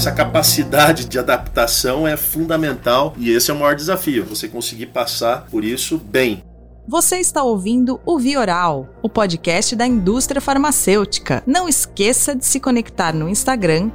Essa capacidade de adaptação é fundamental e esse é o maior desafio, você conseguir passar por isso bem. Você está ouvindo o Vioral, o podcast da indústria farmacêutica. Não esqueça de se conectar no Instagram,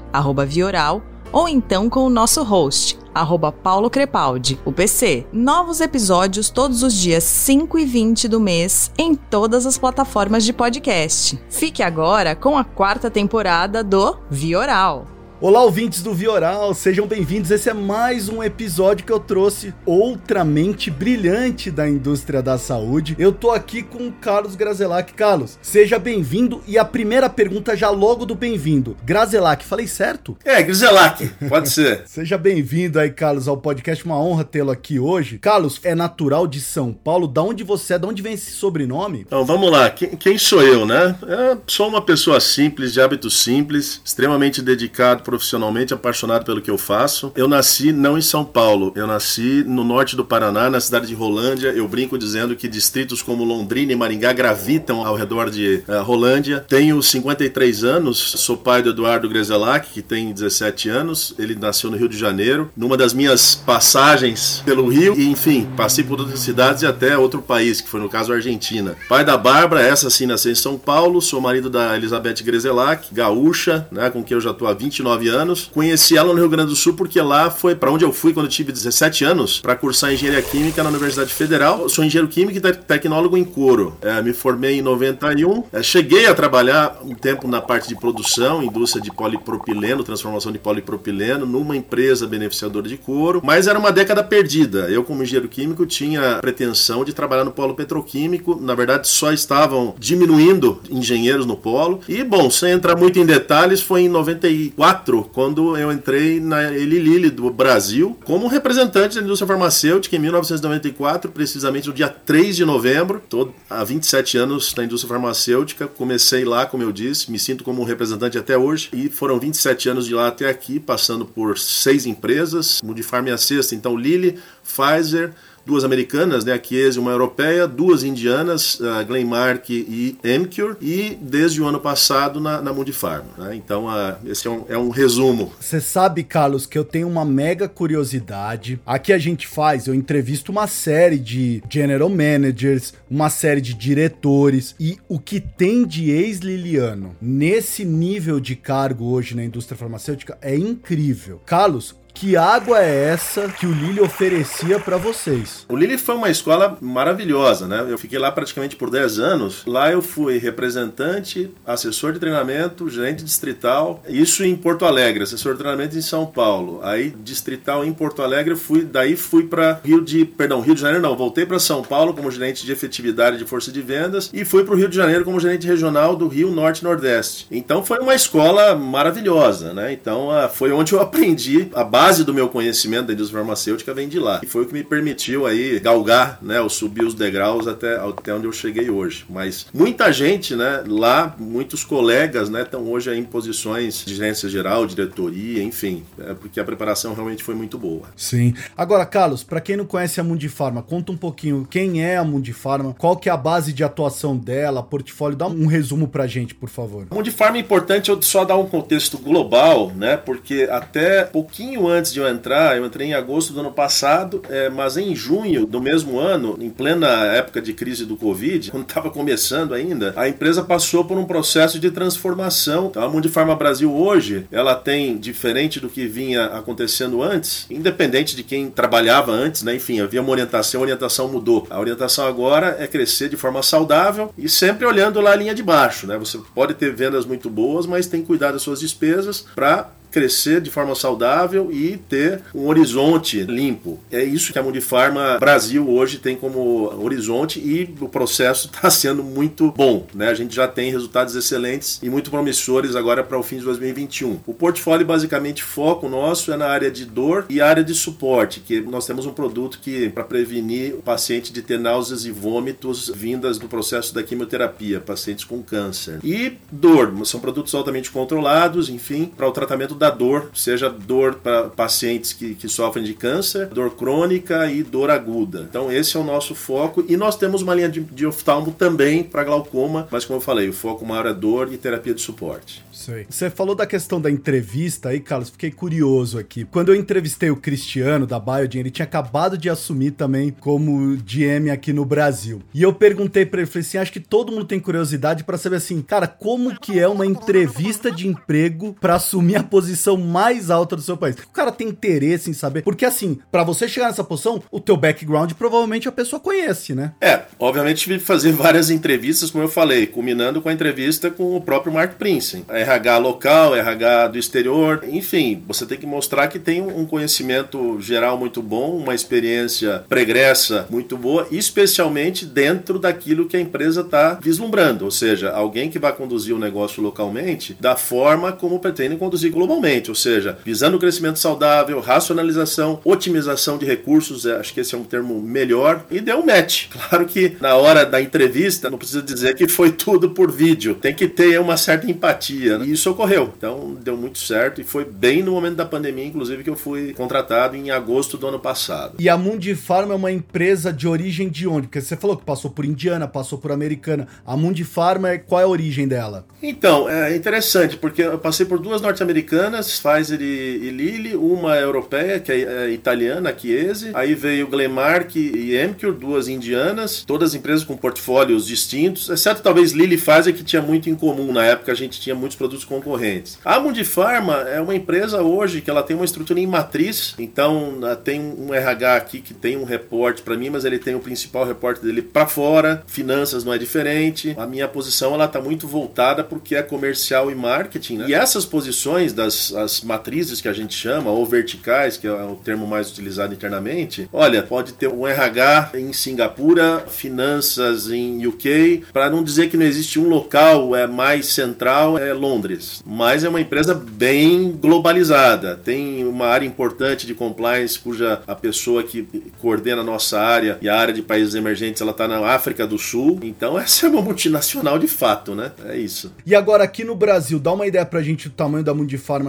Vioral, ou então com o nosso host, arroba Paulo Crepaldi, o PC. Novos episódios todos os dias 5 e 20 do mês em todas as plataformas de podcast. Fique agora com a quarta temporada do Vioral. Olá, ouvintes do Vioral, sejam bem-vindos. Esse é mais um episódio que eu trouxe outra mente brilhante da indústria da saúde. Eu tô aqui com o Carlos Grazelac. Carlos, seja bem-vindo. E a primeira pergunta já logo do bem-vindo. Grazelac, falei certo? É, Grazelac, pode ser. seja bem-vindo aí, Carlos, ao podcast. Uma honra tê-lo aqui hoje. Carlos, é natural de São Paulo. Da onde você é? Da onde vem esse sobrenome? Então, vamos lá. Quem, quem sou eu, né? Eu sou uma pessoa simples, de hábitos simples, extremamente dedicado profissionalmente apaixonado pelo que eu faço. Eu nasci não em São Paulo, eu nasci no norte do Paraná, na cidade de Rolândia. Eu brinco dizendo que distritos como Londrina e Maringá gravitam ao redor de uh, Rolândia. Tenho 53 anos, sou pai do Eduardo Grezelac, que tem 17 anos. Ele nasceu no Rio de Janeiro. Numa das minhas passagens pelo Rio, e enfim, passei por outras cidades e até outro país, que foi no caso a Argentina. Pai da Bárbara, essa sim nasceu em São Paulo. Sou marido da Elizabeth Grezelac, gaúcha, né, com quem eu já estou há 29 19 anos. Conheci ela no Rio Grande do Sul porque lá foi para onde eu fui quando eu tive 17 anos, para cursar engenharia química na Universidade Federal. Eu sou engenheiro químico e tecnólogo em couro. É, me formei em 91. É, cheguei a trabalhar um tempo na parte de produção, indústria de polipropileno, transformação de polipropileno, numa empresa beneficiadora de couro, mas era uma década perdida. Eu, como engenheiro químico, tinha pretensão de trabalhar no polo petroquímico. Na verdade, só estavam diminuindo engenheiros no polo. E, bom, sem entrar muito em detalhes, foi em 94 quando eu entrei na Eli Lilly do Brasil como representante da indústria farmacêutica em 1994, precisamente no dia 3 de novembro. Estou há 27 anos na indústria farmacêutica, comecei lá, como eu disse, me sinto como um representante até hoje e foram 27 anos de lá até aqui, passando por seis empresas, Mudifarm é a sexta, então Lilly, Pfizer, duas americanas, né, a Chiesi uma europeia, duas indianas, a Glenmark e Emcure, e desde o ano passado na, na Mundipharma. Né? Então, uh, esse é um, é um resumo. Você sabe, Carlos, que eu tenho uma mega curiosidade. Aqui a gente faz, eu entrevisto uma série de general managers, uma série de diretores, e o que tem de ex-Liliano nesse nível de cargo hoje na indústria farmacêutica é incrível. Carlos, que água é essa que o Lille oferecia para vocês? O Lille foi uma escola maravilhosa, né? Eu fiquei lá praticamente por 10 anos. Lá eu fui representante, assessor de treinamento, gerente distrital. Isso em Porto Alegre, assessor de treinamento em São Paulo. Aí distrital em Porto Alegre, fui daí fui para Rio de, perdão, Rio de Janeiro não, voltei para São Paulo como gerente de efetividade de força de vendas e fui para o Rio de Janeiro como gerente regional do Rio Norte Nordeste. Então foi uma escola maravilhosa, né? Então ah, foi onde eu aprendi a base base do meu conhecimento da indústria farmacêutica vem de lá. E foi o que me permitiu aí galgar, né, ou subir os degraus até, até onde eu cheguei hoje. Mas muita gente, né, lá, muitos colegas, né, estão hoje em posições de gerência geral, diretoria, enfim, é porque a preparação realmente foi muito boa. Sim. Agora, Carlos, para quem não conhece a Mundifarma, conta um pouquinho quem é a Mundifarma, qual que é a base de atuação dela, portfólio, dá um resumo pra gente, por favor. A Mundifarma é importante eu só dar um contexto global, né, porque até pouquinho antes antes de eu entrar, eu entrei em agosto do ano passado, é, mas em junho do mesmo ano, em plena época de crise do Covid, quando estava começando ainda, a empresa passou por um processo de transformação. Então, a Mundifarma Brasil hoje, ela tem, diferente do que vinha acontecendo antes, independente de quem trabalhava antes, né? enfim, havia uma orientação, a orientação mudou. A orientação agora é crescer de forma saudável e sempre olhando lá a linha de baixo. Né? Você pode ter vendas muito boas, mas tem que cuidar das suas despesas para crescer de forma saudável e ter um horizonte limpo. É isso que a Mundifarma Brasil hoje tem como horizonte e o processo está sendo muito bom. Né? A gente já tem resultados excelentes e muito promissores agora para o fim de 2021. O portfólio, basicamente, foco nosso é na área de dor e área de suporte, que nós temos um produto que para prevenir o paciente de ter náuseas e vômitos vindas do processo da quimioterapia, pacientes com câncer. E dor, são produtos altamente controlados, enfim, para o tratamento da da dor, seja dor para pacientes que, que sofrem de câncer, dor crônica e dor aguda. Então esse é o nosso foco e nós temos uma linha de, de oftalmo também para glaucoma, mas como eu falei, o foco maior é dor e terapia de suporte. Sei. Você falou da questão da entrevista aí, Carlos, fiquei curioso aqui. Quando eu entrevistei o Cristiano da Biogen, ele tinha acabado de assumir também como GM aqui no Brasil. E eu perguntei para ele, falei assim, acho que todo mundo tem curiosidade para saber assim, cara, como que é uma entrevista de emprego para assumir a posição mais alta do seu país? O cara tem interesse em saber, porque assim, para você chegar nessa posição, o teu background provavelmente a pessoa conhece, né? É, obviamente tive que fazer várias entrevistas, como eu falei, culminando com a entrevista com o próprio Mark Prince. RH local, RH do exterior, enfim, você tem que mostrar que tem um conhecimento geral muito bom, uma experiência pregressa muito boa, especialmente dentro daquilo que a empresa está vislumbrando, ou seja, alguém que vai conduzir o negócio localmente da forma como pretende conduzir globalmente, ou seja, visando o crescimento saudável, racionalização, otimização de recursos, é, acho que esse é um termo melhor, e deu um match. Claro que na hora da entrevista, não precisa dizer que foi tudo por vídeo, tem que ter uma certa empatia. Né? E isso ocorreu. Então deu muito certo e foi bem no momento da pandemia, inclusive, que eu fui contratado em agosto do ano passado. E a Mundifarma é uma empresa de origem de onde? Porque você falou que passou por Indiana, passou por Americana. A Mundifarma, qual é a origem dela? Então, é interessante, porque eu passei por duas norte-americanas, Pfizer e, e Lilly, uma europeia, que é, é italiana, a Chiesi, aí veio Glenmark e Emcure, duas indianas, todas empresas com portfólios distintos, exceto talvez Lilly e Pfizer, que tinha muito em comum, na época a gente tinha muitos produtos concorrentes. A Mundifarma é uma empresa hoje que ela tem uma estrutura em matriz, então tem um RH aqui que tem um reporte para mim, mas ele tem o principal reporte dele para fora, finanças não é diferente, a minha posição ela está muito voltada para o que é comercial e marketing, né? E essas posições das as matrizes que a gente chama, ou verticais, que é o termo mais utilizado internamente, olha, pode ter um RH em Singapura, finanças em UK, para não dizer que não existe um local é mais central, é Londres. Mas é uma empresa bem globalizada. Tem uma área importante de compliance, cuja a pessoa que coordena a nossa área e a área de países emergentes, ela está na África do Sul. Então essa é uma multinacional de fato, né? É isso. E agora aqui no Brasil, dá uma ideia pra gente do tamanho da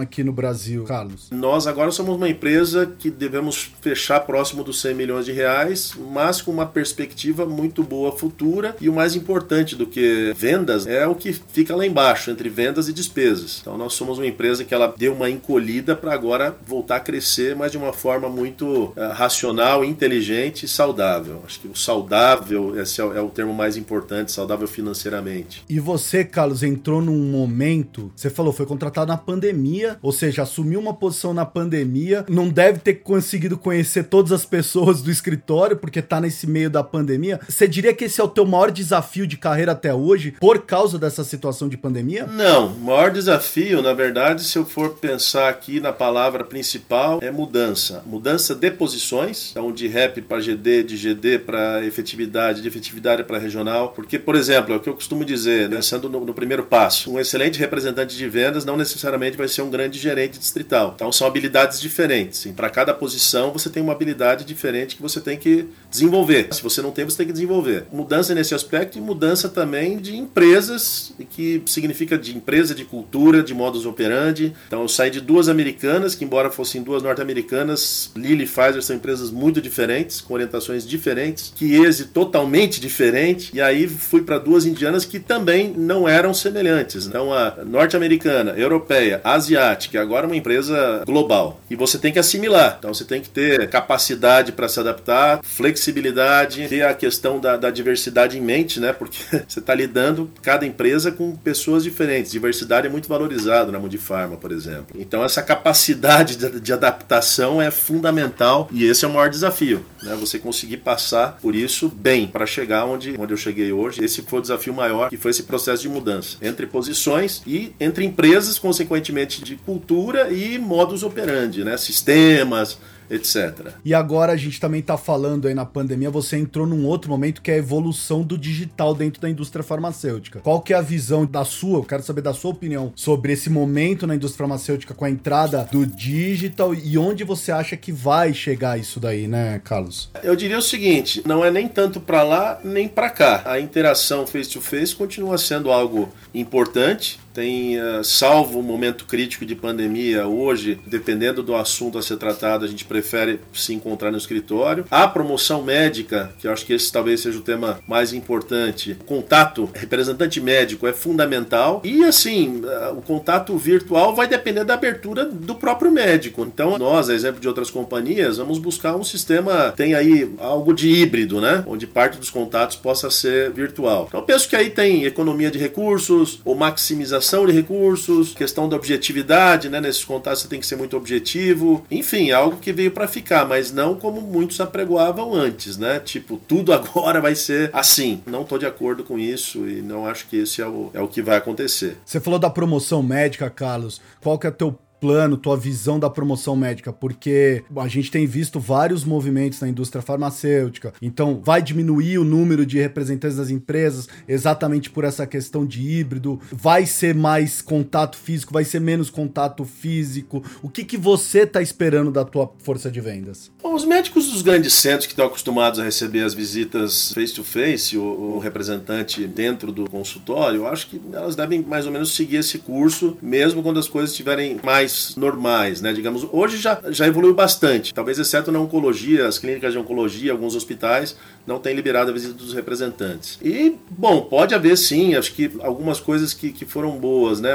Aqui no Brasil, Carlos. Nós agora somos uma empresa que devemos fechar próximo dos 100 milhões de reais, mas com uma perspectiva muito boa futura e o mais importante do que vendas é o que fica lá embaixo, entre vendas e despesas. Então nós somos uma empresa que ela deu uma encolhida para agora voltar a crescer, mas de uma forma muito uh, racional, inteligente e saudável. Acho que o saudável, esse é, é o termo mais importante, saudável financeiramente. E você, Carlos, entrou num momento, você falou, foi contratado na pandemia, ou seja, assumiu uma posição na pandemia, não deve ter conseguido conhecer todas as pessoas do escritório, porque tá nesse meio da pandemia. Você diria que esse é o teu maior desafio de carreira até hoje, por causa dessa situação de pandemia? Não, o maior desafio, na verdade, se eu for pensar aqui na palavra principal, é mudança. Mudança de posições, então de rep para GD, de GD para efetividade, de efetividade para regional. Porque, por exemplo, é o que eu costumo dizer, pensando no, no primeiro passo, um excelente representante de vendas não necessariamente vai ser um grande gerente distrital. Então são habilidades diferentes. Para cada posição você tem uma habilidade diferente que você tem que desenvolver. Se você não tem, você tem que desenvolver. Mudança nesse aspecto e mudança também de empresas, que significa de empresa, de cultura, de modus operandi. Então eu saí de duas americanas, que embora fossem duas norte-americanas, Lilly e Pfizer são empresas muito diferentes, com orientações diferentes, Chiesi totalmente diferente, e aí fui para duas indianas que também não eram semelhantes. Então a norte-americana, europeia, asiática, agora uma empresa global. E você tem que assimilar. Então você tem que ter capacidade para se adaptar, flexibilidade, ter a questão da, da diversidade em mente, né? Porque você está lidando cada empresa com pessoas diferentes. Diversidade é muito valorizado na Mundifarma, por exemplo. Então essa capacidade de, de adaptação é fundamental e esse é o maior desafio, né? Você conseguir passar por isso bem para chegar onde, onde eu cheguei hoje. Esse foi o desafio maior, que foi esse processo de mudança entre posições e entre empresas, consequentemente de cultura e modus operandi, né? Sistemas, etc. E agora a gente também está falando aí na pandemia, você entrou num outro momento que é a evolução do digital dentro da indústria farmacêutica. Qual que é a visão da sua, eu quero saber da sua opinião sobre esse momento na indústria farmacêutica com a entrada do digital e onde você acha que vai chegar isso daí, né, Carlos? Eu diria o seguinte, não é nem tanto para lá nem para cá. A interação face to face continua sendo algo importante, uh, salvo o momento crítico de pandemia, hoje, dependendo do assunto a ser tratado, a gente prefere se encontrar no escritório. A promoção médica, que eu acho que esse talvez seja o tema mais importante, contato representante médico é fundamental. E assim, o contato virtual vai depender da abertura do próprio médico. Então, nós, a exemplo de outras companhias, vamos buscar um sistema, tem aí algo de híbrido, né? Onde parte dos contatos possa ser virtual. Então, eu penso que aí tem economia de recursos ou maximização de recursos, questão da objetividade, né? Nesses contatos você tem que ser muito objetivo. Enfim, algo que veio para ficar, mas não como muitos apregoavam antes, né? Tipo, tudo agora vai ser assim. Não tô de acordo com isso e não acho que esse é o, é o que vai acontecer. Você falou da promoção médica, Carlos. Qual que é o teu plano, tua visão da promoção médica, porque a gente tem visto vários movimentos na indústria farmacêutica. Então, vai diminuir o número de representantes das empresas exatamente por essa questão de híbrido. Vai ser mais contato físico, vai ser menos contato físico. O que, que você está esperando da tua força de vendas? Bom, os médicos dos grandes centros que estão acostumados a receber as visitas face to face, o, o representante dentro do consultório, eu acho que elas devem mais ou menos seguir esse curso, mesmo quando as coisas estiverem mais mais normais, né? Digamos, hoje já, já evoluiu bastante. Talvez exceto na oncologia, as clínicas de oncologia, alguns hospitais não têm liberado a visita dos representantes. E, bom, pode haver sim, acho que algumas coisas que, que foram boas, né?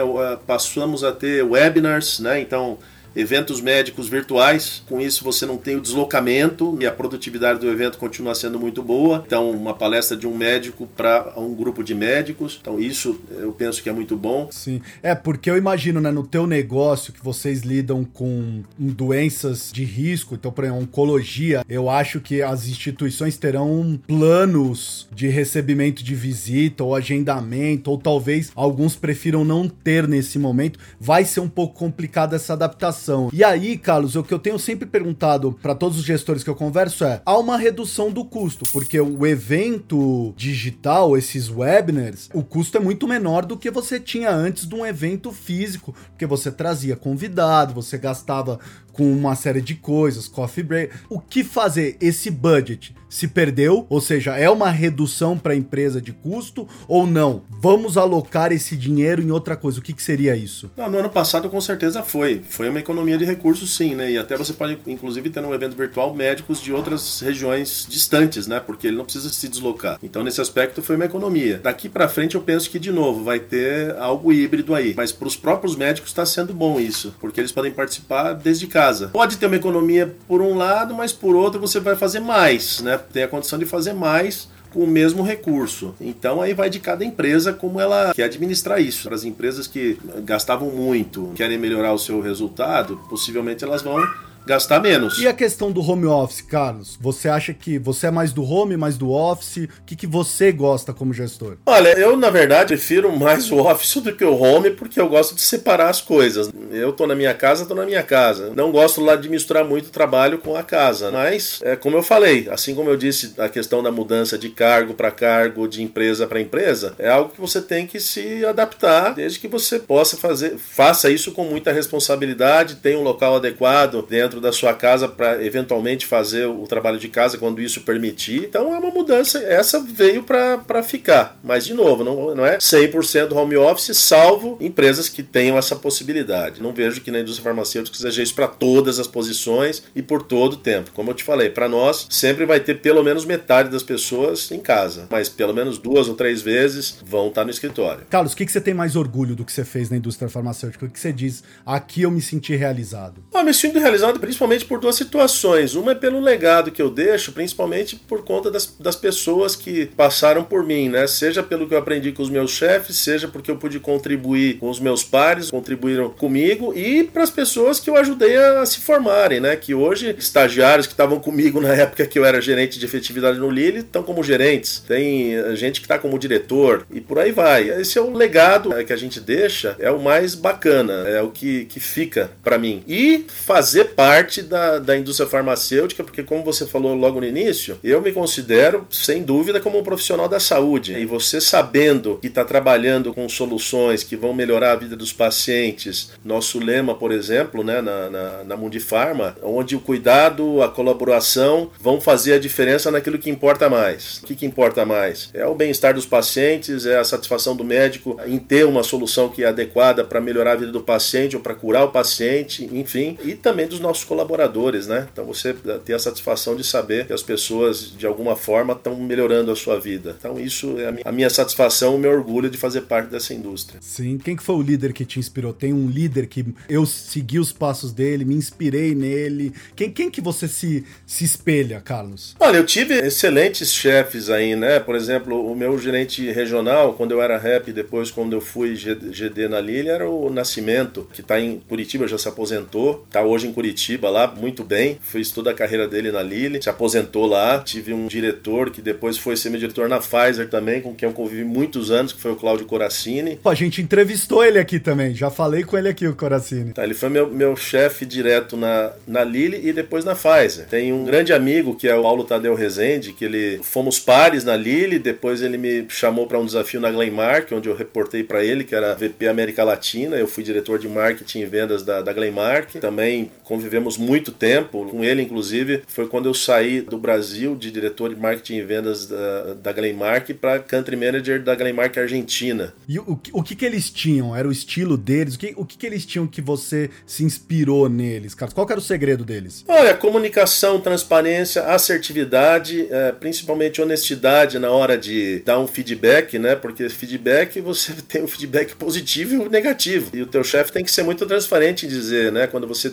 Passamos a ter webinars, né? Então, eventos médicos virtuais. Com isso, você não tem o deslocamento e a produtividade do evento continua sendo muito boa. Então, uma palestra de um médico para um grupo de médicos. Então, isso eu penso que é muito bom. Sim, é porque eu imagino, né, no teu negócio que vocês lidam com doenças de risco, então, por exemplo, oncologia, eu acho que as instituições terão planos de recebimento de visita ou agendamento, ou talvez alguns prefiram não ter nesse momento. Vai ser um pouco complicado essa adaptação e aí, Carlos, o que eu tenho sempre perguntado para todos os gestores que eu converso é: há uma redução do custo, porque o evento digital, esses webinars, o custo é muito menor do que você tinha antes de um evento físico, porque você trazia convidado, você gastava com uma série de coisas, coffee break. O que fazer? Esse budget se perdeu, ou seja, é uma redução para a empresa de custo ou não? Vamos alocar esse dinheiro em outra coisa. O que, que seria isso? Não, no ano passado, com certeza foi. Foi uma economia de recursos, sim, né? E até você pode, inclusive, ter um evento virtual médicos de outras regiões distantes, né? Porque ele não precisa se deslocar. Então, nesse aspecto, foi uma economia. Daqui para frente, eu penso que, de novo, vai ter algo híbrido aí. Mas para os próprios médicos está sendo bom isso, porque eles podem participar desde casa. Pode ter uma economia por um lado, mas por outro você vai fazer mais, né? Tem a condição de fazer mais com o mesmo recurso. Então aí vai de cada empresa como ela quer administrar isso. Para as empresas que gastavam muito, querem melhorar o seu resultado, possivelmente elas vão gastar menos. E a questão do home office, Carlos? Você acha que você é mais do home, mais do office? O que, que você gosta como gestor? Olha, eu na verdade prefiro mais o office do que o home porque eu gosto de separar as coisas. Eu tô na minha casa, tô na minha casa. Não gosto lá de misturar muito o trabalho com a casa. Mas, é como eu falei, assim como eu disse, a questão da mudança de cargo para cargo, de empresa para empresa, é algo que você tem que se adaptar desde que você possa fazer, faça isso com muita responsabilidade, tenha um local adequado dentro dentro da sua casa para eventualmente fazer o trabalho de casa quando isso permitir. Então é uma mudança, essa veio para ficar. Mas, de novo, não, não é 100% home office, salvo empresas que tenham essa possibilidade. Não vejo que na indústria farmacêutica seja isso para todas as posições e por todo o tempo. Como eu te falei, para nós sempre vai ter pelo menos metade das pessoas em casa, mas pelo menos duas ou três vezes vão estar no escritório. Carlos, o que, que você tem mais orgulho do que você fez na indústria farmacêutica? O que você diz? Aqui eu me senti realizado. Eu me sinto realizado principalmente por duas situações. Uma é pelo legado que eu deixo, principalmente por conta das, das pessoas que passaram por mim, né? Seja pelo que eu aprendi com os meus chefes, seja porque eu pude contribuir com os meus pares, contribuíram comigo e para as pessoas que eu ajudei a se formarem, né? Que hoje, estagiários que estavam comigo na época que eu era gerente de efetividade no Lille, estão como gerentes. Tem eh, gente que está como diretor e por aí vai. Esse é o legado né, que a gente deixa, é o mais bacana, é o que, que fica para mim. E fazer parte parte da, da indústria farmacêutica, porque como você falou logo no início, eu me considero, sem dúvida, como um profissional da saúde. E você sabendo que está trabalhando com soluções que vão melhorar a vida dos pacientes, nosso lema, por exemplo, né, na, na, na Mundifarma, onde o cuidado, a colaboração vão fazer a diferença naquilo que importa mais. O que, que importa mais? É o bem-estar dos pacientes, é a satisfação do médico em ter uma solução que é adequada para melhorar a vida do paciente ou para curar o paciente, enfim, e também dos nossos colaboradores, né? Então você ter a satisfação de saber que as pessoas de alguma forma estão melhorando a sua vida. Então isso é a minha satisfação, o meu orgulho de fazer parte dessa indústria. Sim, quem que foi o líder que te inspirou? Tem um líder que eu segui os passos dele, me inspirei nele. Quem, quem que você se, se espelha, Carlos? Olha, eu tive excelentes chefes aí, né? Por exemplo, o meu gerente regional, quando eu era rap, depois quando eu fui GD na Lili, era o Nascimento, que está em Curitiba, já se aposentou, está hoje em Curitiba lá, muito bem, fez toda a carreira dele na Lili, se aposentou lá. Tive um diretor que depois foi ser meu diretor na Pfizer também, com quem eu convivi muitos anos, que foi o Cláudio Coracini. A gente entrevistou ele aqui também, já falei com ele aqui, o Coracini. Tá, ele foi meu, meu chefe direto na, na Lili e depois na Pfizer. Tem um grande amigo que é o Paulo Tadeu Rezende, que ele fomos pares na Lili, depois ele me chamou para um desafio na Glenmark, onde eu reportei para ele, que era VP América Latina. Eu fui diretor de marketing e vendas da, da Glenmark. Também convivemos muito tempo com ele, inclusive. Foi quando eu saí do Brasil de diretor de marketing e vendas da, da Glenmark para country manager da Glenmark Argentina. E o, o que, que eles tinham? Era o estilo deles? O que, o que, que eles tinham que você se inspirou neles, Carlos? Qual era o segredo deles? Olha, comunicação, transparência, assertividade, é, principalmente honestidade na hora de dar um feedback, né? Porque feedback você tem um feedback positivo e negativo. E o teu chefe tem que ser muito transparente em dizer, né? Quando você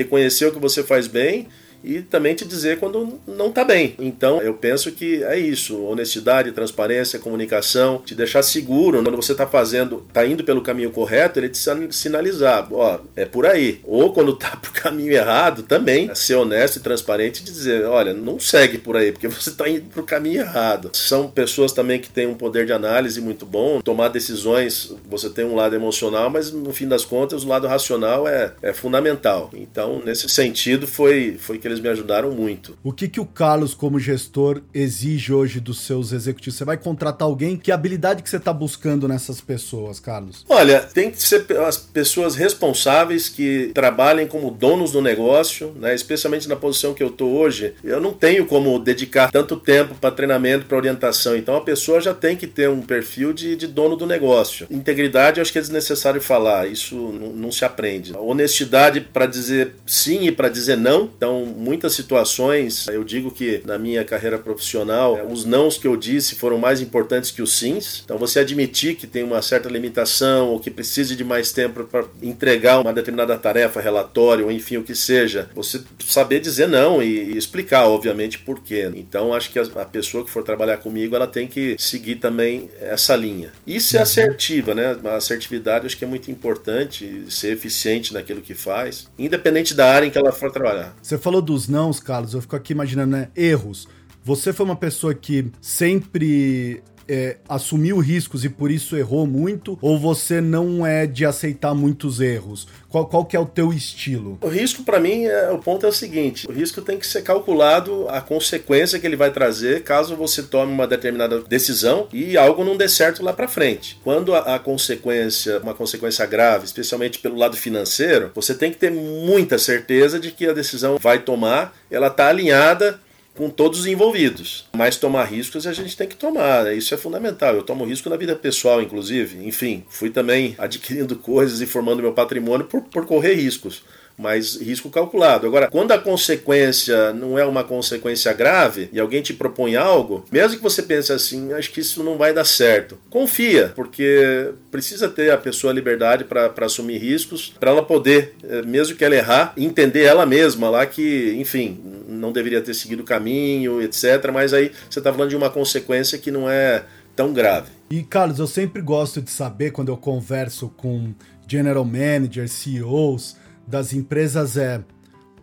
tá reconheceu que você faz bem e também te dizer quando não está bem. Então, eu penso que é isso: honestidade, transparência, comunicação, te deixar seguro quando você está fazendo, está indo pelo caminho correto, ele te sinalizar, ó, é por aí. Ou quando está pro caminho errado, também ser honesto e transparente e dizer, olha, não segue por aí, porque você está indo pro caminho errado. São pessoas também que têm um poder de análise muito bom, tomar decisões, você tem um lado emocional, mas no fim das contas o lado racional é, é fundamental. Então, nesse sentido, foi, foi que eles me ajudaram muito. O que, que o Carlos, como gestor, exige hoje dos seus executivos? Você vai contratar alguém? Que habilidade que você está buscando nessas pessoas, Carlos? Olha, tem que ser as pessoas responsáveis que trabalhem como donos do negócio, né? especialmente na posição que eu estou hoje. Eu não tenho como dedicar tanto tempo para treinamento, para orientação. Então a pessoa já tem que ter um perfil de, de dono do negócio. Integridade, eu acho que é desnecessário falar. Isso não, não se aprende. Honestidade para dizer sim e para dizer não. Então, muitas situações, eu digo que na minha carreira profissional, é, os nãos que eu disse foram mais importantes que os sims. Então, você admitir que tem uma certa limitação ou que precise de mais tempo para entregar uma determinada tarefa, relatório, ou enfim, o que seja, você saber dizer não e, e explicar, obviamente, por quê. Então, acho que a, a, pessoa que for trabalhar comigo, ela tem que seguir também essa linha. E ser uhum. assertiva, né? A assertividade acho que é muito importante, ser eficiente naquilo que faz, independente da área em que ela for trabalhar. Você falou dos nãos, Carlos, eu fico aqui imaginando, né? Erros. Você foi uma pessoa que sempre é, assumiu riscos e por isso errou muito? Ou você não é de aceitar muitos erros? Qual, qual que é o teu estilo? O risco, para mim, é, o ponto é o seguinte: o risco tem que ser calculado a consequência que ele vai trazer caso você tome uma determinada decisão e algo não dê certo lá para frente. Quando a, a consequência, uma consequência grave, especialmente pelo lado financeiro, você tem que ter muita certeza de que a decisão vai tomar, ela está alinhada com todos os envolvidos. Mas tomar riscos a gente tem que tomar, né? isso é fundamental. Eu tomo risco na vida pessoal, inclusive. Enfim, fui também adquirindo coisas e formando meu patrimônio por, por correr riscos mas risco calculado. Agora, quando a consequência não é uma consequência grave e alguém te propõe algo, mesmo que você pense assim, acho que isso não vai dar certo, confia, porque precisa ter a pessoa liberdade para assumir riscos, para ela poder, eh, mesmo que ela errar, entender ela mesma lá que, enfim, não deveria ter seguido o caminho, etc. Mas aí você está falando de uma consequência que não é tão grave. E Carlos, eu sempre gosto de saber quando eu converso com general managers, CEOs das empresas é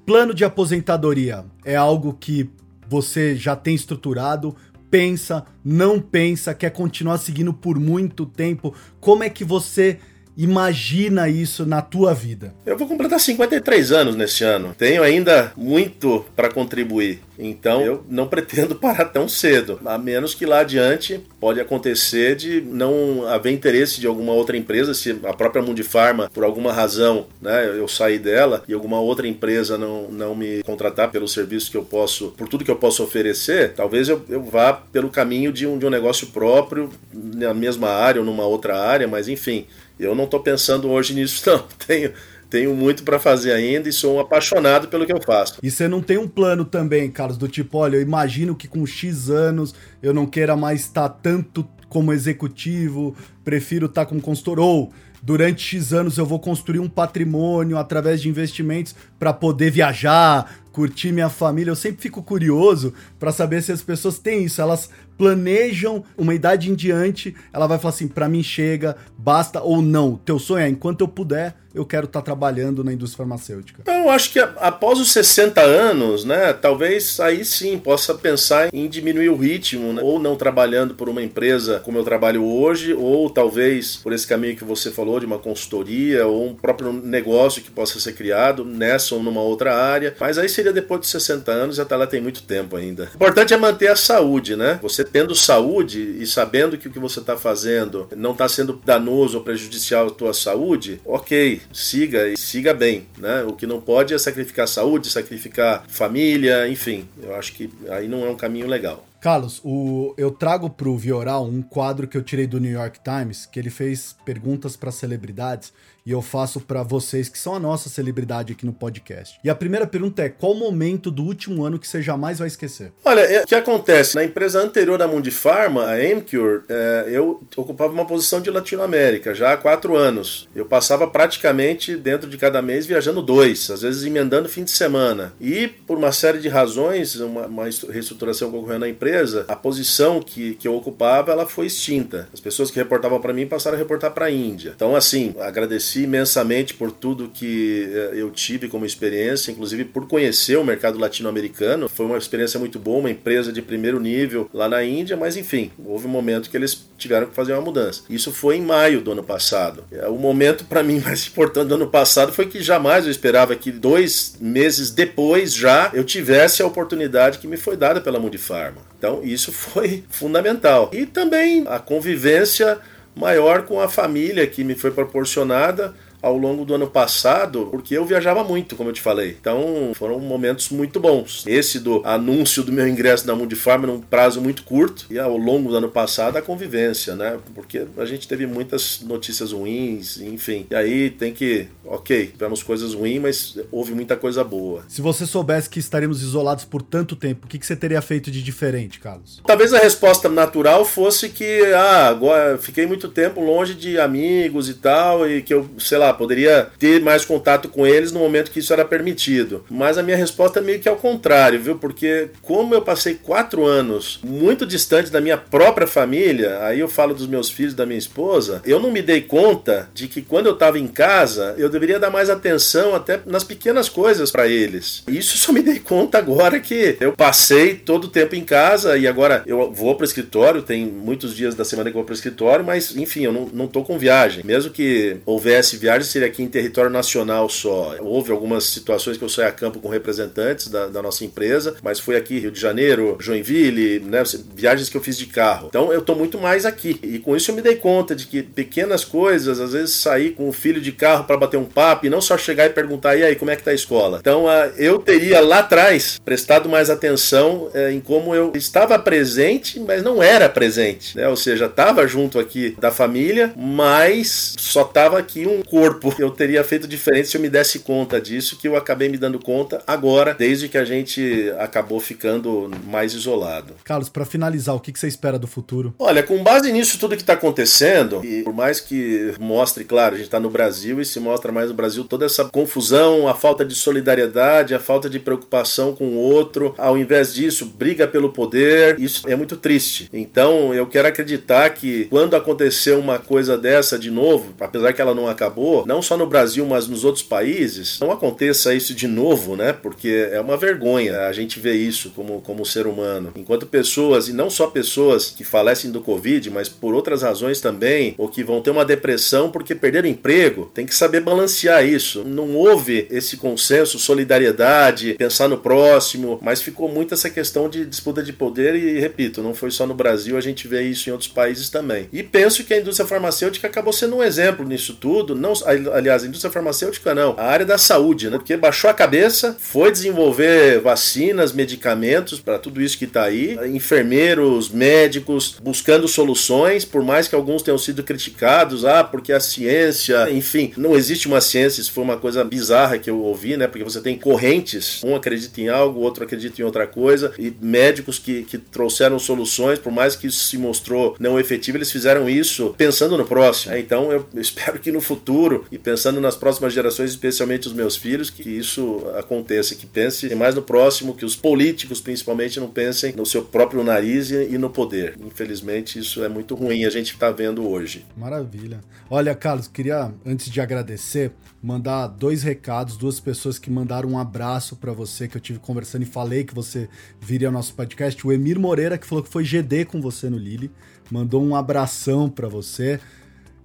plano de aposentadoria. É algo que você já tem estruturado, pensa, não pensa, quer continuar seguindo por muito tempo. Como é que você imagina isso na tua vida? Eu vou completar 53 anos nesse ano. Tenho ainda muito para contribuir. Então eu não pretendo parar tão cedo, a menos que lá adiante pode acontecer de não haver interesse de alguma outra empresa, se a própria Mundifarma, por alguma razão, né, eu sair dela e alguma outra empresa não, não me contratar pelo serviço que eu posso, por tudo que eu posso oferecer, talvez eu, eu vá pelo caminho de um, de um negócio próprio, na mesma área ou numa outra área, mas enfim, eu não estou pensando hoje nisso, não. Tenho tenho muito para fazer ainda e sou um apaixonado pelo que eu faço. E você não tem um plano também, Carlos, do tipo, olha, eu imagino que com X anos eu não queira mais estar tanto como executivo, prefiro estar como consultor, ou durante X anos eu vou construir um patrimônio através de investimentos para poder viajar, curtir minha família. Eu sempre fico curioso para saber se as pessoas têm isso. Elas planejam uma idade em diante, ela vai falar assim: para mim chega, basta ou não. Teu sonho é enquanto eu puder, eu quero estar tá trabalhando na indústria farmacêutica. Então, eu acho que após os 60 anos, né, talvez aí sim possa pensar em diminuir o ritmo, né, ou não trabalhando por uma empresa como eu trabalho hoje, ou talvez por esse caminho que você falou de uma consultoria ou um próprio negócio que possa ser criado nessa ou numa outra área. Mas aí seria depois de 60 anos, até lá tem muito tempo ainda. O importante é manter a saúde, né? Você tendo saúde e sabendo que o que você está fazendo não está sendo danoso ou prejudicial à tua saúde, ok, siga e siga bem, né? O que não pode é sacrificar saúde, sacrificar família, enfim. Eu acho que aí não é um caminho legal. Carlos, o, eu trago para o Vioral um quadro que eu tirei do New York Times, que ele fez perguntas para celebridades e eu faço para vocês que são a nossa celebridade aqui no podcast. E a primeira pergunta é: qual momento do último ano que você jamais vai esquecer? Olha, é, o que acontece? Na empresa anterior da Mundifarma, a Amcure, é, eu ocupava uma posição de Latinoamérica já há quatro anos. Eu passava praticamente dentro de cada mês viajando dois, às vezes emendando fim de semana. E por uma série de razões, uma, uma reestruturação que ocorreu na empresa, a posição que, que eu ocupava ela foi extinta. As pessoas que reportavam para mim passaram a reportar para a Índia. Então, assim, agradeci agradeci imensamente por tudo que eh, eu tive como experiência, inclusive por conhecer o mercado latino-americano. Foi uma experiência muito boa, uma empresa de primeiro nível lá na Índia, mas enfim, houve um momento que eles tiveram que fazer uma mudança. Isso foi em maio do ano passado. É, o momento para mim mais importante do ano passado foi que jamais eu esperava que dois meses depois já eu tivesse a oportunidade que me foi dada pela Mundifarma. Então isso foi fundamental. E também a convivência maior com a família que me foi proporcionada ao longo do ano passado, porque eu viajava muito, como eu te falei. Então foram momentos muito bons. Esse do anúncio do meu ingresso na Mundifarm num prazo muito curto e ao longo do ano passado a convivência, né? Porque a gente teve muitas notícias ruins, enfim. E aí tem que, ok, tivemos coisas ruins, mas houve muita coisa boa. Se você soubesse que estaremos isolados por tanto tempo, o que, que você teria feito de diferente, Carlos? Talvez a resposta natural fosse que, ah, agora fiquei muito tempo longe de amigos e tal, e que eu, sei lá, lá, poderia ter mais contato com eles no momento que isso era permitido. Mas a minha resposta é meio que ao contrário, viu? Porque como eu passei quatro anos muito distante da minha própria família, aí eu falo dos meus filhos, da minha esposa, eu não me dei conta de que quando eu estava em casa, eu deveria dar mais atenção até nas pequenas coisas para eles. Isso só me dei conta agora que eu passei todo o tempo em casa e agora eu vou para o escritório, tem muitos dias da semana que eu vou para o escritório, mas enfim, eu não, tô com viagem. Mesmo que houvesse viagem, seria aqui em território nacional só. Houve algumas situações que eu saí a campo com representantes da, da nossa empresa, mas foi aqui Rio de Janeiro, Joinville, né, viagens que eu fiz de carro. Então eu estou muito mais aqui. E com isso eu me dei conta de que pequenas coisas, às vezes sair com o filho de carro para bater um papo e não só chegar e perguntar, e aí, como é que tá a escola? Então uh, eu teria lá atrás prestado mais atenção uh, em como eu estava presente, mas não era presente. Né? Ou seja, estava junto aqui da família, mas só estava aqui um corpo corpo. Eu teria feito diferente se eu me desse conta disso, que eu acabei me dando conta agora, desde que a gente acabou ficando mais isolado. Carlos, para finalizar, o que você espera do futuro? Olha, com base nisso tudo que está acontecendo, e por mais que mostre, claro, a gente está no Brasil e se mostra mais no Brasil toda essa confusão, a falta de solidariedade, a falta de preocupação com o outro, ao invés disso, briga pelo poder, isso é muito triste. Então, eu quero acreditar que quando acontecer uma coisa dessa de novo, apesar que ela não acabou, não só no Brasil, mas nos outros países, não aconteça isso de novo, né? Porque é uma vergonha a gente ver isso como, como ser humano. Enquanto pessoas, e não só pessoas que falecem do Covid, mas por outras razões também, ou que vão ter uma depressão porque perderam emprego, tem que saber balancear isso. Não houve esse consenso, solidariedade, pensar no próximo, mas ficou muito essa questão de disputa de poder e, repito, não foi só no Brasil, a gente vê isso em outros países também. E penso que a indústria farmacêutica acabou sendo um exemplo nisso tudo, não, aliás, a indústria farmacêutica não, a área da saúde, né? Porque baixou a cabeça, foi desenvolver vacinas, medicamentos para tudo isso que está aí, enfermeiros, médicos buscando soluções, por mais que alguns tenham sido criticados, ah, porque a ciência, enfim, não existe uma ciência, isso foi uma coisa bizarra que eu ouvi, né? Porque você tem correntes, um acredita em algo, outro acredita em outra coisa, e médicos que, que trouxeram soluções, por mais que isso se mostrou não efetivo, eles fizeram isso pensando no próximo. Né? Então eu espero que no futuro, e pensando nas próximas gerações, especialmente os meus filhos, que isso aconteça, que pense mais no próximo, que os políticos principalmente não pensem no seu próprio nariz e no poder. Infelizmente isso é muito ruim, a gente está vendo hoje. Maravilha. Olha, Carlos, queria, antes de agradecer, mandar dois recados, duas pessoas que mandaram um abraço para você, que eu tive conversando e falei que você viria ao nosso podcast. O Emir Moreira, que falou que foi GD com você no Lili, mandou um abração para você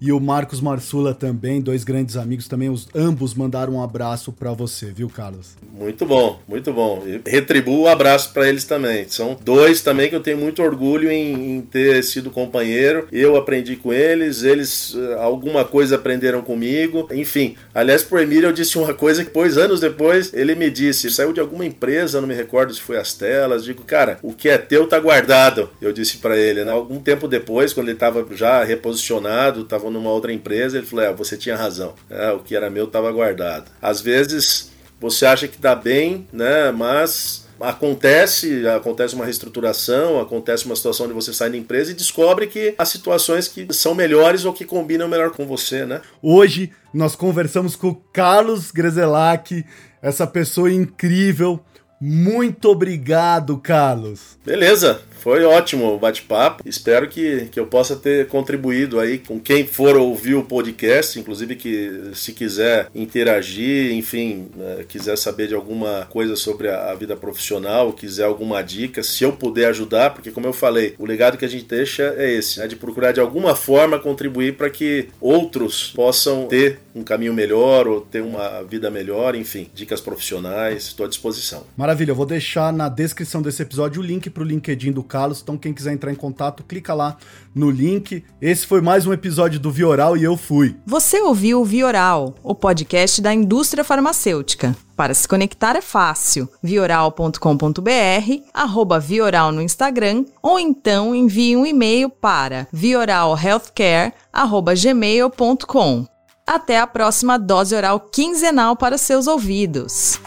e o Marcos Marsula também, dois grandes amigos também, os ambos mandaram um abraço para você, viu, Carlos? Muito bom, muito bom. Retribuo o abraço para eles também. São dois também que eu tenho muito orgulho em, em, ter sido companheiro. Eu aprendi com eles, eles eh, alguma coisa aprenderam comigo. Enfim, aliás, pro Emílio eu disse uma coisa que depois, anos depois, ele me disse, saiu de alguma empresa, não me recordo se foi as telas, digo, cara, o que é teu tá guardado. Eu disse para ele, né? Algum tempo depois, quando ele tava já reposicionado, tava numa outra empresa, ele falou: é, você tinha razão, é, o que era meu estava guardado. Às vezes você acha que está bem, né, mas acontece, acontece uma reestruturação, acontece uma situação onde você sai da empresa e descobre que há situações que são melhores ou que combinam melhor com você, né? Hoje nós conversamos com o Carlos Grezelac, essa pessoa incrível. Muito obrigado, Carlos. Beleza. Foi ótimo o bate-papo. Espero que, que eu possa ter contribuído aí com quem for ouvir o podcast, inclusive que se quiser interagir, enfim, né, quiser saber de alguma coisa sobre a, a, vida profissional, quiser alguma dica, se eu puder ajudar, porque como eu falei, o legado que a gente deixa é esse, né, de procurar de alguma forma contribuir para que outros possam ter um caminho melhor ou ter uma vida melhor, enfim, dicas profissionais, estou à disposição. Maravilha, eu vou deixar na descrição desse episódio o link para o LinkedIn do Carlos. Então, quem quiser entrar em contato, clica lá no link. Esse foi mais um episódio do Vioral e eu fui. Você ouviu o Vioral, o podcast da indústria farmacêutica. Para se conectar é fácil. vioral.com.br, arroba Vioral no Instagram, ou então envie um e-mail para vioralhealthcare.gmail.com. Até a próxima dose oral quinzenal para seus ouvidos.